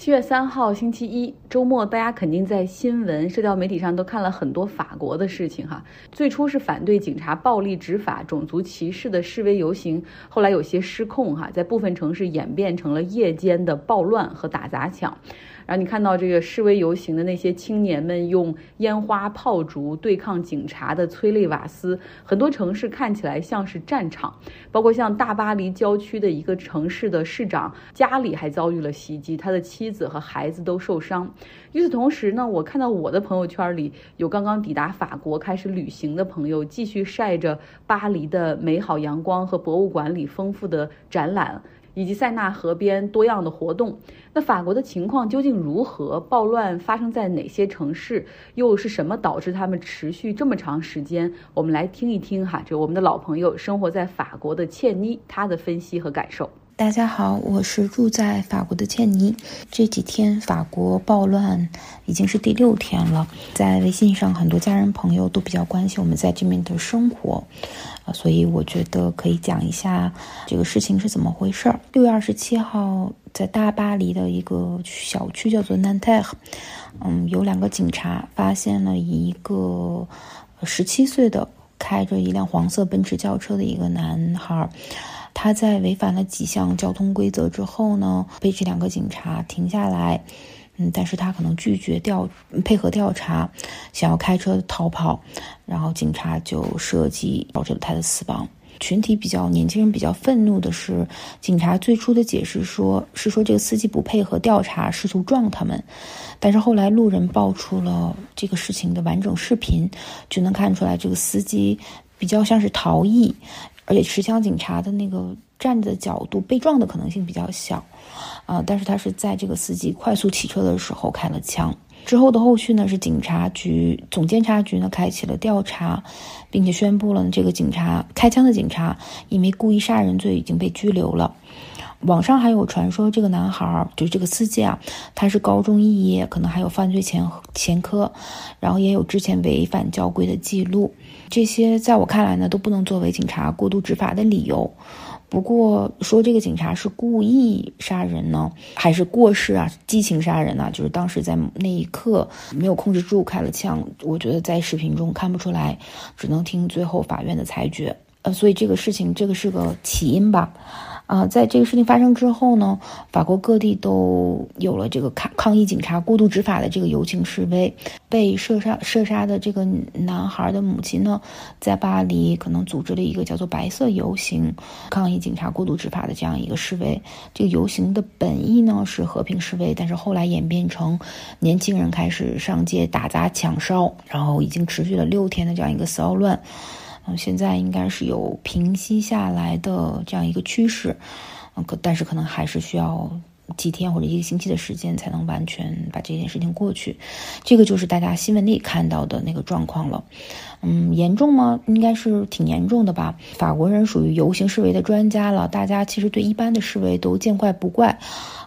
七月三号，星期一，周末，大家肯定在新闻、社交媒体上都看了很多法国的事情哈。最初是反对警察暴力执法、种族歧视的示威游行，后来有些失控哈，在部分城市演变成了夜间的暴乱和打砸抢。然后你看到这个示威游行的那些青年们用烟花炮竹对抗警察的催泪瓦斯，很多城市看起来像是战场，包括像大巴黎郊区的一个城市的市长家里还遭遇了袭击，他的妻子和孩子都受伤。与此同时呢，我看到我的朋友圈里有刚刚抵达法国开始旅行的朋友，继续晒着巴黎的美好阳光和博物馆里丰富的展览。以及塞纳河边多样的活动，那法国的情况究竟如何？暴乱发生在哪些城市？又是什么导致他们持续这么长时间？我们来听一听哈，这我们的老朋友生活在法国的茜妮她的分析和感受。大家好，我是住在法国的茜妮。这几天法国暴乱已经是第六天了，在微信上很多家人朋友都比较关心我们在这边的生活，所以我觉得可以讲一下这个事情是怎么回事儿。六月二十七号，在大巴黎的一个小区叫做 Nanterre，嗯，有两个警察发现了一个十七岁的开着一辆黄色奔驰轿车的一个男孩。他在违反了几项交通规则之后呢，被这两个警察停下来，嗯，但是他可能拒绝调配合调查，想要开车逃跑，然后警察就射击，导致了他的死亡。群体比较年轻人比较愤怒的是，警察最初的解释说是说这个司机不配合调查，试图撞他们，但是后来路人爆出了这个事情的完整视频，就能看出来这个司机比较像是逃逸。而且持枪警察的那个站的角度，被撞的可能性比较小，啊，但是他是在这个司机快速骑车的时候开了枪。之后的后续呢，是警察局总监察局呢开启了调查，并且宣布了这个警察开枪的警察因为故意杀人罪已经被拘留了。网上还有传说，这个男孩儿就是这个司机啊，他是高中肄业，可能还有犯罪前前科，然后也有之前违反交规的记录。这些在我看来呢，都不能作为警察过度执法的理由。不过说这个警察是故意杀人呢，还是过失啊，激情杀人呢？就是当时在那一刻没有控制住开了枪，我觉得在视频中看不出来，只能听最后法院的裁决。呃，所以这个事情，这个是个起因吧。啊，在这个事情发生之后呢，法国各地都有了这个抗抗议警察过度执法的这个游行示威。被射杀射杀的这个男孩的母亲呢，在巴黎可能组织了一个叫做“白色游行”，抗议警察过度执法的这样一个示威。这个游行的本意呢是和平示威，但是后来演变成年轻人开始上街打砸抢烧，然后已经持续了六天的这样一个骚乱。嗯，现在应该是有平息下来的这样一个趋势，嗯，可但是可能还是需要几天或者一个星期的时间才能完全把这件事情过去。这个就是大家新闻里看到的那个状况了。嗯，严重吗？应该是挺严重的吧。法国人属于游行示威的专家了，大家其实对一般的示威都见怪不怪。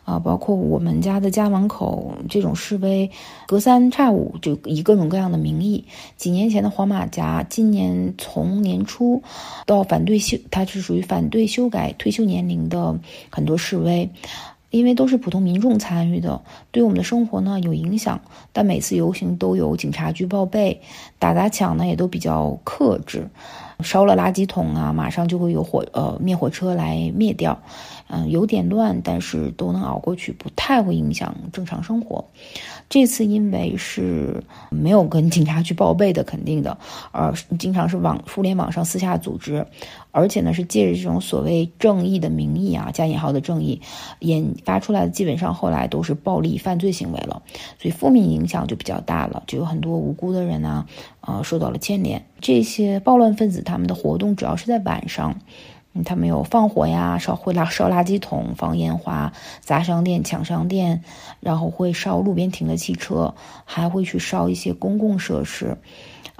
啊，包括我们家的家门口这种示威，隔三差五就以各种各样的名义。几年前的黄马甲，今年从年初到反对修，它是属于反对修改退休年龄的很多示威，因为都是普通民众参与的，对我们的生活呢有影响。但每次游行都有警察局报备，打砸抢呢也都比较克制，烧了垃圾桶啊，马上就会有火呃灭火车来灭掉。嗯，有点乱，但是都能熬过去，不太会影响正常生活。这次因为是没有跟警察去报备的，肯定的，而经常是网互联网上私下组织，而且呢是借着这种所谓正义的名义啊，加引号的正义，引发出来的基本上后来都是暴力犯罪行为了，所以负面影响就比较大了，就有很多无辜的人呢，呃，受到了牵连。这些暴乱分子他们的活动主要是在晚上。他们有放火呀，烧会拉烧垃圾桶，放烟花，砸商店，抢商店，然后会烧路边停的汽车，还会去烧一些公共设施。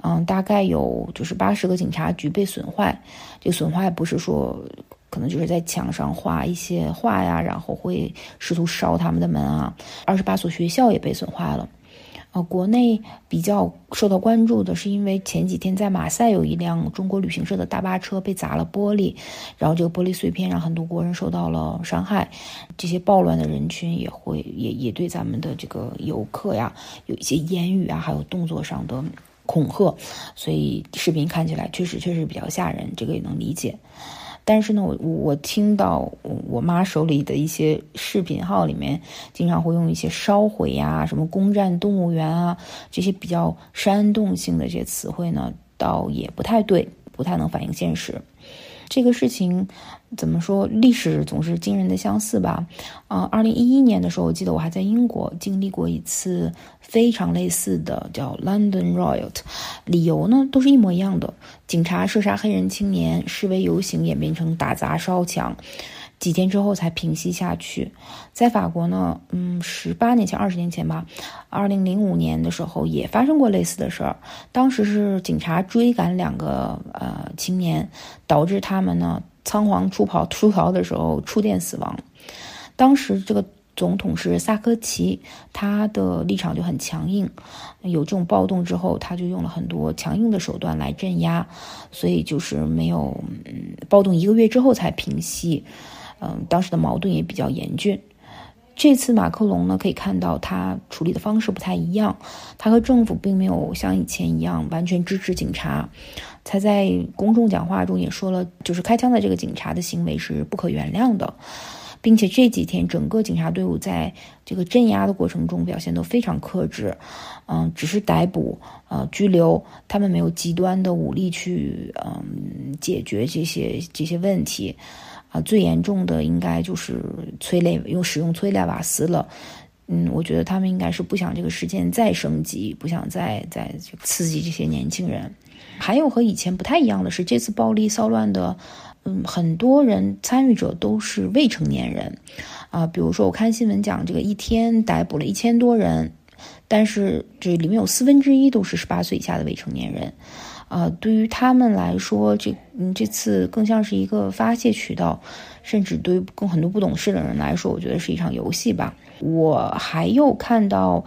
嗯，大概有就是八十个警察局被损坏。这损坏不是说可能就是在墙上画一些画呀，然后会试图烧他们的门啊。二十八所学校也被损坏了。呃，国内比较受到关注的是，因为前几天在马赛有一辆中国旅行社的大巴车被砸了玻璃，然后这个玻璃碎片让很多国人受到了伤害。这些暴乱的人群也会也也对咱们的这个游客呀有一些言语啊，还有动作上的恐吓，所以视频看起来确实确实比较吓人，这个也能理解。但是呢，我我听到我妈手里的一些视频号里面，经常会用一些烧毁呀、什么攻占动物园啊这些比较煽动性的这些词汇呢，倒也不太对，不太能反映现实。这个事情怎么说？历史总是惊人的相似吧。啊，二零一一年的时候，我记得我还在英国经历过一次非常类似的，叫 London Riot，理由呢都是一模一样的：警察射杀黑人青年，示威游行演变成打砸烧抢。几天之后才平息下去。在法国呢，嗯，十八年前、二十年前吧，二零零五年的时候也发生过类似的事儿。当时是警察追赶两个呃青年，导致他们呢仓皇出跑出逃的时候触电死亡。当时这个总统是萨科齐，他的立场就很强硬。有这种暴动之后，他就用了很多强硬的手段来镇压，所以就是没有嗯暴动一个月之后才平息。嗯，当时的矛盾也比较严峻。这次马克龙呢，可以看到他处理的方式不太一样，他和政府并没有像以前一样完全支持警察。他在公众讲话中也说了，就是开枪的这个警察的行为是不可原谅的，并且这几天整个警察队伍在这个镇压的过程中表现都非常克制，嗯，只是逮捕、呃拘留，他们没有极端的武力去嗯解决这些这些问题。啊，最严重的应该就是催泪，用使用催泪瓦斯了。嗯，我觉得他们应该是不想这个事件再升级，不想再再刺激这些年轻人。还有和以前不太一样的是，这次暴力骚乱的，嗯，很多人参与者都是未成年人。啊，比如说我看新闻讲，这个一天逮捕了一千多人，但是这里面有四分之一都是十八岁以下的未成年人。啊，对于他们来说，这嗯，这次更像是一个发泄渠道，甚至对于更很多不懂事的人来说，我觉得是一场游戏吧。我还有看到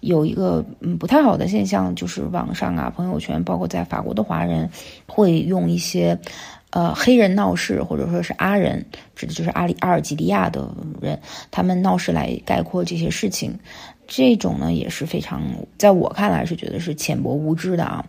有一个嗯不太好的现象，就是网上啊，朋友圈，包括在法国的华人，会用一些呃黑人闹事，或者说是阿人，指的就是阿里阿尔及利亚的人，他们闹事来概括这些事情。这种呢也是非常，在我看来是觉得是浅薄无知的啊。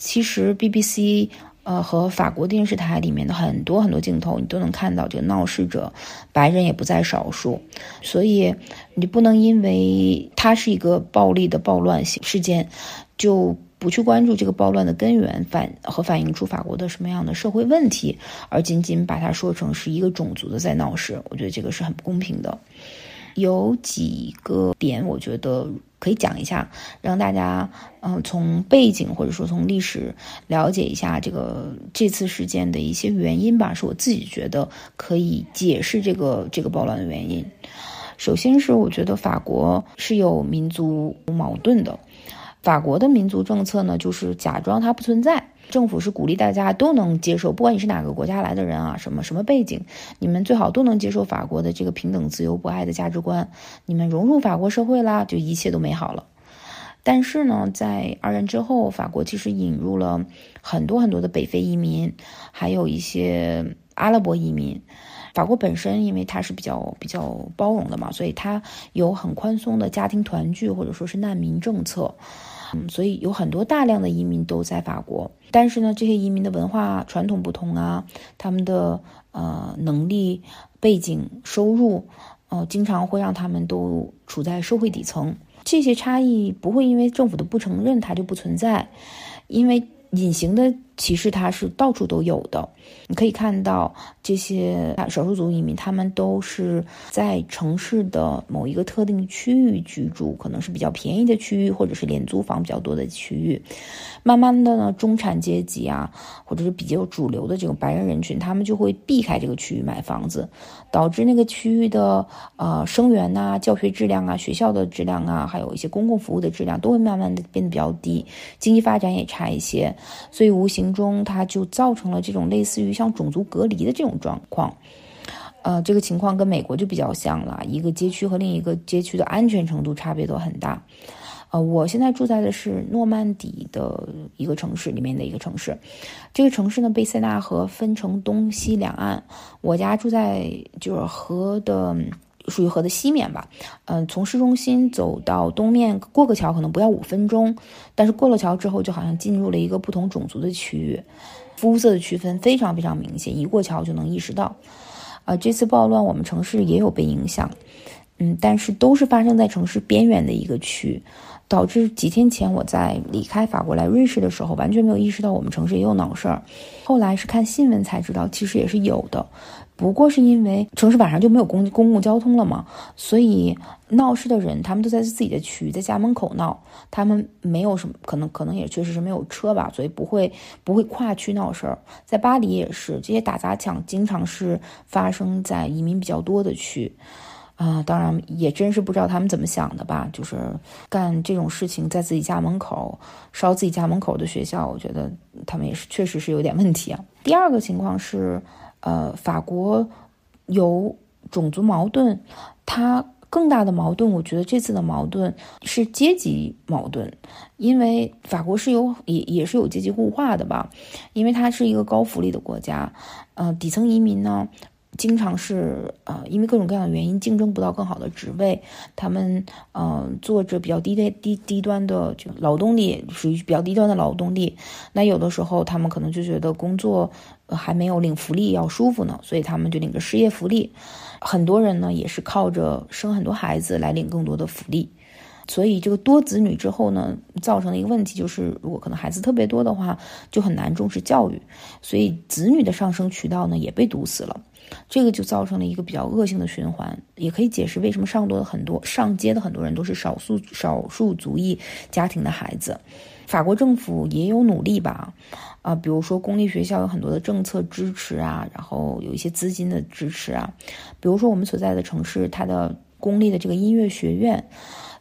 其实 BBC 呃和法国电视台里面的很多很多镜头，你都能看到这个闹事者，白人也不在少数。所以你不能因为它是一个暴力的暴乱事件，就不去关注这个暴乱的根源反和反映出法国的什么样的社会问题，而仅仅把它说成是一个种族的在闹事，我觉得这个是很不公平的。有几个点，我觉得可以讲一下，让大家嗯从背景或者说从历史了解一下这个这次事件的一些原因吧，是我自己觉得可以解释这个这个暴乱的原因。首先是我觉得法国是有民族矛盾的，法国的民族政策呢，就是假装它不存在。政府是鼓励大家都能接受，不管你是哪个国家来的人啊，什么什么背景，你们最好都能接受法国的这个平等、自由、博爱的价值观。你们融入法国社会啦，就一切都美好了。但是呢，在二战之后，法国其实引入了很多很多的北非移民，还有一些阿拉伯移民。法国本身因为它是比较比较包容的嘛，所以它有很宽松的家庭团聚或者说是难民政策。嗯，所以有很多大量的移民都在法国，但是呢，这些移民的文化传统不同啊，他们的呃能力、背景、收入，呃，经常会让他们都处在社会底层。这些差异不会因为政府的不承认它就不存在，因为隐形的。歧视它是到处都有的，你可以看到这些少数族移民，他们都是在城市的某一个特定区域居住，可能是比较便宜的区域，或者是廉租房比较多的区域。慢慢的呢，中产阶级啊，或者是比较主流的这种白人人群，他们就会避开这个区域买房子，导致那个区域的呃生源呐、教学质量啊、学校的质量啊，还有一些公共服务的质量都会慢慢的变得比较低，经济发展也差一些，所以无形。中，它就造成了这种类似于像种族隔离的这种状况，呃，这个情况跟美国就比较像了，一个街区和另一个街区的安全程度差别都很大，呃，我现在住在的是诺曼底的一个城市里面的一个城市，这个城市呢被塞纳河分成东西两岸，我家住在就是河的。属于河的西面吧，嗯，从市中心走到东面过个桥可能不要五分钟，但是过了桥之后就好像进入了一个不同种族的区域，肤色的区分非常非常明显，一过桥就能意识到。啊，这次暴乱我们城市也有被影响，嗯，但是都是发生在城市边缘的一个区，导致几天前我在离开法国来瑞士的时候完全没有意识到我们城市也有闹事儿，后来是看新闻才知道，其实也是有的。不过是因为城市晚上就没有公公共交通了嘛，所以闹事的人他们都在自己的区域，在家门口闹，他们没有什么可能，可能也确实是没有车吧，所以不会不会跨区闹事儿。在巴黎也是，这些打砸抢经常是发生在移民比较多的区，啊，当然也真是不知道他们怎么想的吧，就是干这种事情在自己家门口烧自己家门口的学校，我觉得他们也是确实是有点问题啊。第二个情况是。呃，法国有种族矛盾，它更大的矛盾，我觉得这次的矛盾是阶级矛盾，因为法国是有也也是有阶级固化的吧，因为它是一个高福利的国家，呃，底层移民呢。经常是呃，因为各种各样的原因竞争不到更好的职位，他们呃做着比较低的低低端的就劳动力，属于比较低端的劳动力。那有的时候他们可能就觉得工作还没有领福利要舒服呢，所以他们就领着失业福利。很多人呢也是靠着生很多孩子来领更多的福利。所以这个多子女之后呢，造成的一个问题就是，如果可能孩子特别多的话，就很难重视教育，所以子女的上升渠道呢也被堵死了。这个就造成了一个比较恶性的循环，也可以解释为什么上多的很多上街的很多人都是少数少数族裔家庭的孩子。法国政府也有努力吧，啊，比如说公立学校有很多的政策支持啊，然后有一些资金的支持啊，比如说我们所在的城市，它的公立的这个音乐学院，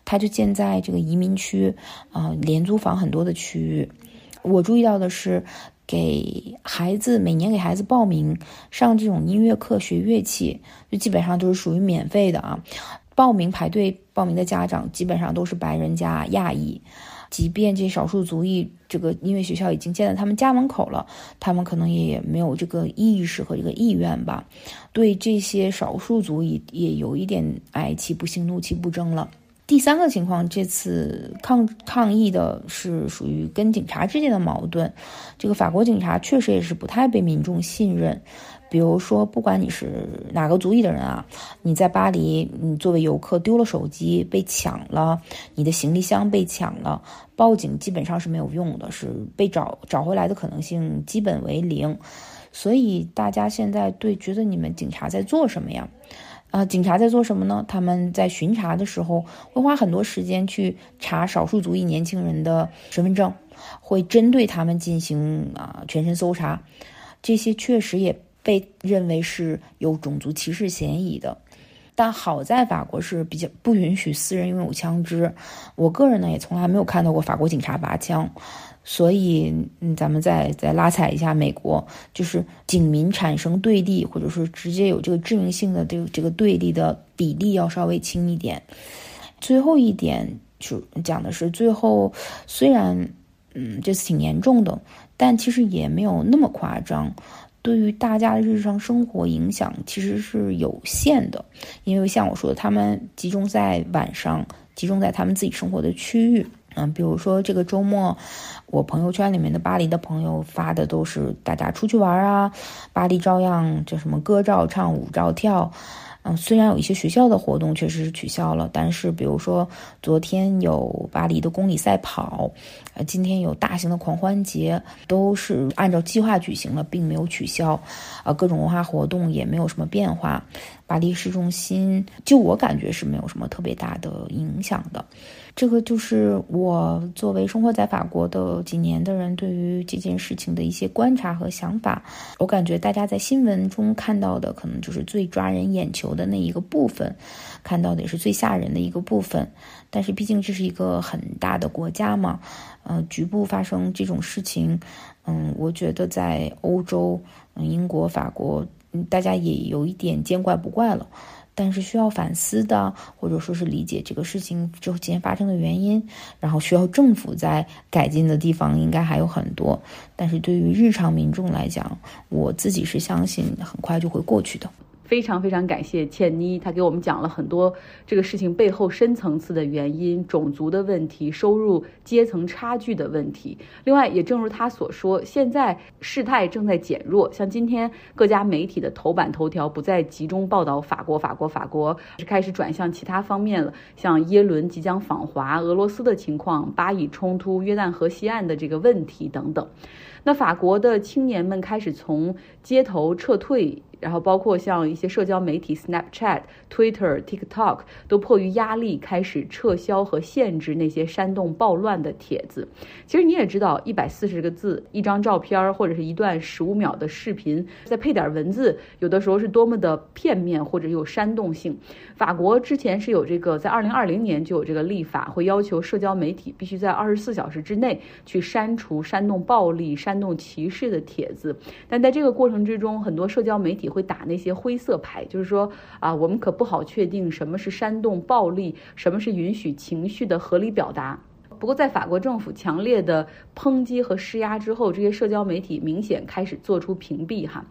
它就建在这个移民区啊，廉租房很多的区域。我注意到的是。给孩子每年给孩子报名上这种音乐课学乐器，就基本上都是属于免费的啊。报名排队报名的家长基本上都是白人加亚裔，即便这少数族裔这个音乐学校已经建在他们家门口了，他们可能也没有这个意识和这个意愿吧。对这些少数族裔也有一点爱其不幸怒其不争了。第三个情况，这次抗抗议的是属于跟警察之间的矛盾。这个法国警察确实也是不太被民众信任。比如说，不管你是哪个族裔的人啊，你在巴黎，你作为游客丢了手机被抢了，你的行李箱被抢了，报警基本上是没有用的，是被找找回来的可能性基本为零。所以大家现在对觉得你们警察在做什么呀？啊，警察在做什么呢？他们在巡查的时候会花很多时间去查少数族裔年轻人的身份证，会针对他们进行啊全身搜查，这些确实也被认为是有种族歧视嫌疑的。但好在法国是比较不允许私人拥有枪支，我个人呢也从来没有看到过法国警察拔枪。所以，嗯，咱们再再拉踩一下美国，就是警民产生对立，或者是直接有这个致命性的这个这个对立的比例要稍微轻一点。最后一点就讲的是，最后虽然，嗯，这次挺严重的，但其实也没有那么夸张，对于大家的日常生活影响其实是有限的，因为像我说的，他们集中在晚上，集中在他们自己生活的区域。嗯，比如说这个周末，我朋友圈里面的巴黎的朋友发的都是大家出去玩啊，巴黎照样叫什么歌照唱，舞照跳。嗯，虽然有一些学校的活动确实是取消了，但是比如说昨天有巴黎的公里赛跑，呃，今天有大型的狂欢节，都是按照计划举行了，并没有取消。啊，各种文化活动也没有什么变化。巴黎市中心，就我感觉是没有什么特别大的影响的。这个就是我作为生活在法国的几年的人对于这件事情的一些观察和想法。我感觉大家在新闻中看到的可能就是最抓人眼球的那一个部分，看到的也是最吓人的一个部分。但是毕竟这是一个很大的国家嘛，呃，局部发生这种事情，嗯，我觉得在欧洲，嗯，英国、法国，大家也有一点见怪不怪了。但是需要反思的，或者说是理解这个事情之前发生的原因，然后需要政府在改进的地方应该还有很多。但是对于日常民众来讲，我自己是相信很快就会过去的。非常非常感谢倩妮，她给我们讲了很多这个事情背后深层次的原因，种族的问题，收入阶层差距的问题。另外，也正如她所说，现在事态正在减弱，像今天各家媒体的头版头条不再集中报道法国，法国，法国，是开始转向其他方面了，像耶伦即将访华，俄罗斯的情况，巴以冲突，约旦河西岸的这个问题等等。那法国的青年们开始从街头撤退。然后包括像一些社交媒体，Snapchat、Twitter、TikTok 都迫于压力开始撤销和限制那些煽动暴乱的帖子。其实你也知道，一百四十个字、一张照片或者是一段十五秒的视频，再配点文字，有的时候是多么的片面或者有煽动性。法国之前是有这个，在二零二零年就有这个立法，会要求社交媒体必须在二十四小时之内去删除煽动暴力、煽煽动歧视的帖子。但在这个过程之中，很多社交媒体。会打那些灰色牌，就是说啊，我们可不好确定什么是煽动暴力，什么是允许情绪的合理表达。不过，在法国政府强烈的抨击和施压之后，这些社交媒体明显开始做出屏蔽哈。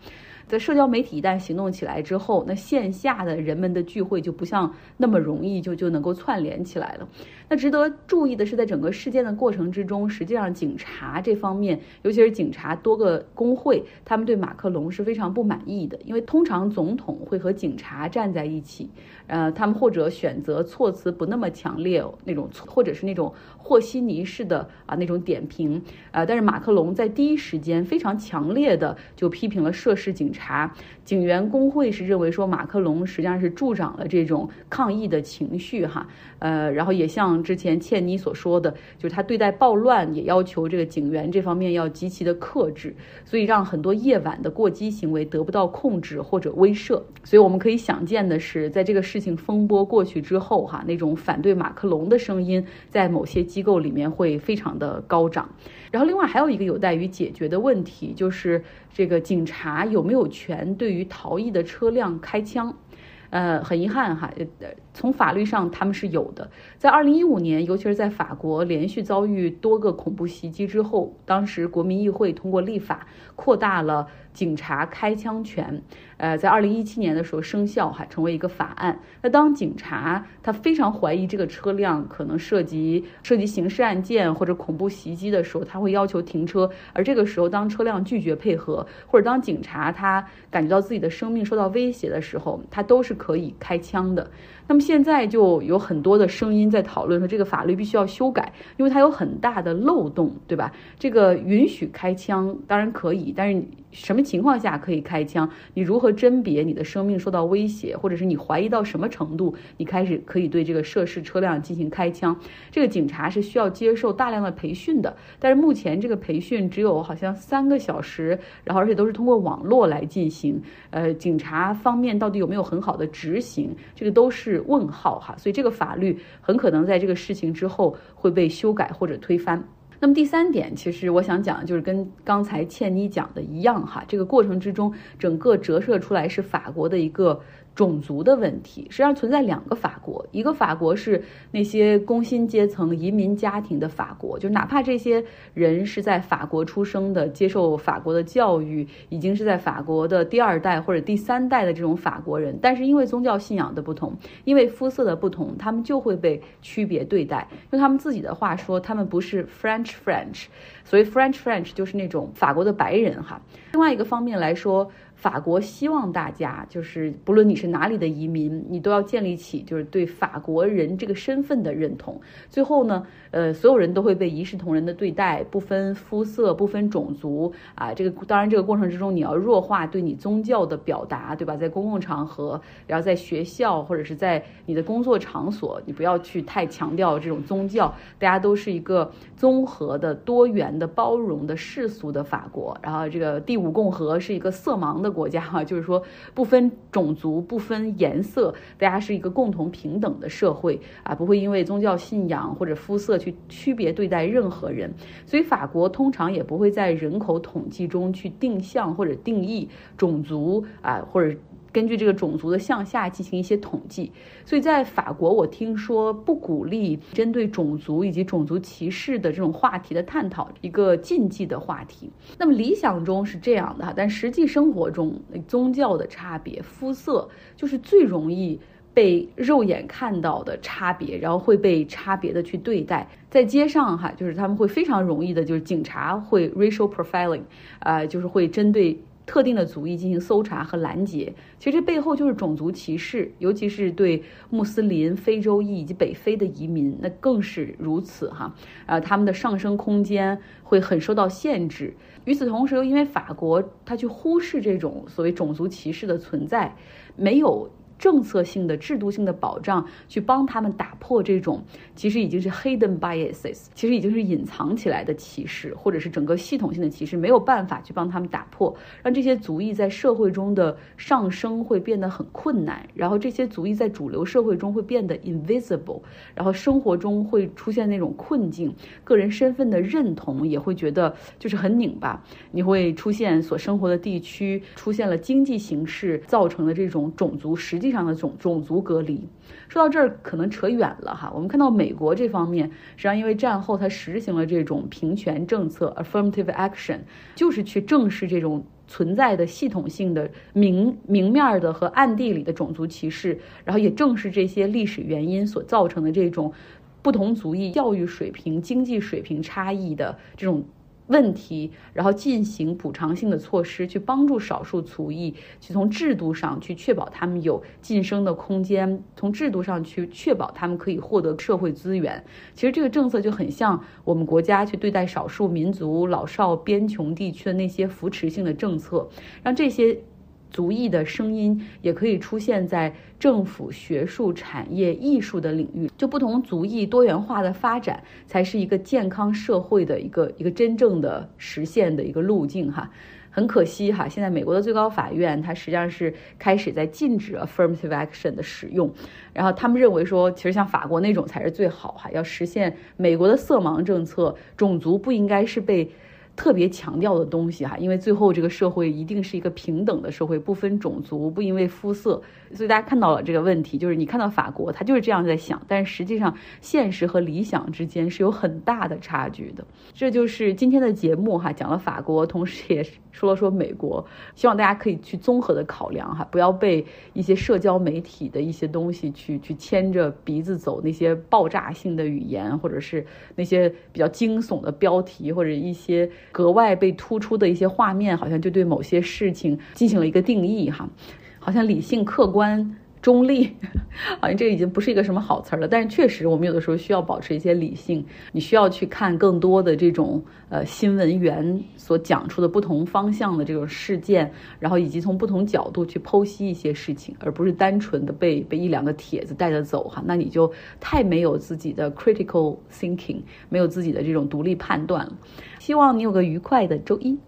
在社交媒体一旦行动起来之后，那线下的人们的聚会就不像那么容易就就能够串联起来了。那值得注意的是，在整个事件的过程之中，实际上警察这方面，尤其是警察多个工会，他们对马克龙是非常不满意的，因为通常总统会和警察站在一起，呃，他们或者选择措辞不那么强烈那种，或者是那种和稀泥式的啊那种点评，呃，但是马克龙在第一时间非常强烈的就批评了涉事警察。查警员工会是认为说马克龙实际上是助长了这种抗议的情绪哈，呃，然后也像之前倩妮所说的，就是他对待暴乱也要求这个警员这方面要极其的克制，所以让很多夜晚的过激行为得不到控制或者威慑。所以我们可以想见的是，在这个事情风波过去之后哈，那种反对马克龙的声音在某些机构里面会非常的高涨。然后另外还有一个有待于解决的问题就是。这个警察有没有权对于逃逸的车辆开枪？呃，很遗憾哈，呃，从法律上他们是有的。在二零一五年，尤其是在法国连续遭遇多个恐怖袭击之后，当时国民议会通过立法，扩大了。警察开枪权，呃，在二零一七年的时候生效，哈，成为一个法案。那当警察他非常怀疑这个车辆可能涉及涉及刑事案件或者恐怖袭击的时候，他会要求停车。而这个时候，当车辆拒绝配合，或者当警察他感觉到自己的生命受到威胁的时候，他都是可以开枪的。那么现在就有很多的声音在讨论说，这个法律必须要修改，因为它有很大的漏洞，对吧？这个允许开枪当然可以，但是什么情况下可以开枪？你如何甄别你的生命受到威胁，或者是你怀疑到什么程度，你开始可以对这个涉事车辆进行开枪？这个警察是需要接受大量的培训的，但是目前这个培训只有好像三个小时，然后而且都是通过网络来进行。呃，警察方面到底有没有很好的执行？这个都是。问号哈，所以这个法律很可能在这个事情之后会被修改或者推翻。那么第三点，其实我想讲就是跟刚才倩妮讲的一样哈，这个过程之中整个折射出来是法国的一个。种族的问题实际上存在两个法国，一个法国是那些工薪阶层移民家庭的法国，就哪怕这些人是在法国出生的，接受法国的教育，已经是在法国的第二代或者第三代的这种法国人，但是因为宗教信仰的不同，因为肤色的不同，他们就会被区别对待。用他们自己的话说，他们不是 French French，所以 French French 就是那种法国的白人哈。另外一个方面来说。法国希望大家就是，不论你是哪里的移民，你都要建立起就是对法国人这个身份的认同。最后呢，呃，所有人都会被一视同仁的对待，不分肤色，不分种族啊。这个当然，这个过程之中你要弱化对你宗教的表达，对吧？在公共场合，然后在学校或者是在你的工作场所，你不要去太强调这种宗教。大家都是一个综合的、多元的、包容的、世俗的法国。然后这个第五共和是一个色盲的。国家哈，就是说不分种族、不分颜色，大家是一个共同平等的社会啊，不会因为宗教信仰或者肤色去区别对待任何人。所以法国通常也不会在人口统计中去定向或者定义种族啊，或者根据这个种族的向下进行一些统计。所以在法国，我听说不鼓励针对种族以及种族歧视的这种话题的探讨，一个禁忌的话题。那么理想中是这样的哈，但实际生活中，宗教的差别、肤色就是最容易。被肉眼看到的差别，然后会被差别的去对待，在街上哈，就是他们会非常容易的，就是警察会 racial profiling，啊，就是会针对特定的族裔进行搜查和拦截。其实这背后就是种族歧视，尤其是对穆斯林、非洲裔以及北非的移民，那更是如此哈。啊，他们的上升空间会很受到限制。与此同时，又因为法国他去忽视这种所谓种族歧视的存在，没有。政策性的、制度性的保障，去帮他们打破这种其实已经是 hidden biases，其实已经是隐藏起来的歧视，或者是整个系统性的歧视，没有办法去帮他们打破，让这些族裔在社会中的上升会变得很困难，然后这些族裔在主流社会中会变得 invisible，然后生活中会出现那种困境，个人身份的认同也会觉得就是很拧巴，你会出现所生活的地区出现了经济形势造成的这种种族实际。上的种种族隔离，说到这儿可能扯远了哈。我们看到美国这方面，实际上因为战后它实行了这种平权政策 （affirmative action），就是去正视这种存在的系统性的明明面的和暗地里的种族歧视，然后也正是这些历史原因所造成的这种不同族裔教育水平、经济水平差异的这种。问题，然后进行补偿性的措施，去帮助少数族裔，去从制度上去确保他们有晋升的空间，从制度上去确保他们可以获得社会资源。其实这个政策就很像我们国家去对待少数民族、老少边穷地区的那些扶持性的政策，让这些。族裔的声音也可以出现在政府、学术、产业、艺术的领域。就不同族裔多元化的发展，才是一个健康社会的一个一个真正的实现的一个路径哈。很可惜哈，现在美国的最高法院它实际上是开始在禁止 affirmative action 的使用，然后他们认为说，其实像法国那种才是最好哈，要实现美国的色盲政策，种族不应该是被。特别强调的东西哈，因为最后这个社会一定是一个平等的社会，不分种族，不因为肤色，所以大家看到了这个问题，就是你看到法国，他就是这样在想，但实际上现实和理想之间是有很大的差距的。这就是今天的节目哈，讲了法国，同时也说了说美国，希望大家可以去综合的考量哈，不要被一些社交媒体的一些东西去去牵着鼻子走，那些爆炸性的语言，或者是那些比较惊悚的标题，或者一些。格外被突出的一些画面，好像就对某些事情进行了一个定义，哈，好像理性、客观。中立，好像这个已经不是一个什么好词儿了。但是确实，我们有的时候需要保持一些理性。你需要去看更多的这种呃新闻源所讲出的不同方向的这种事件，然后以及从不同角度去剖析一些事情，而不是单纯的被被一两个帖子带着走哈。那你就太没有自己的 critical thinking，没有自己的这种独立判断了。希望你有个愉快的周一。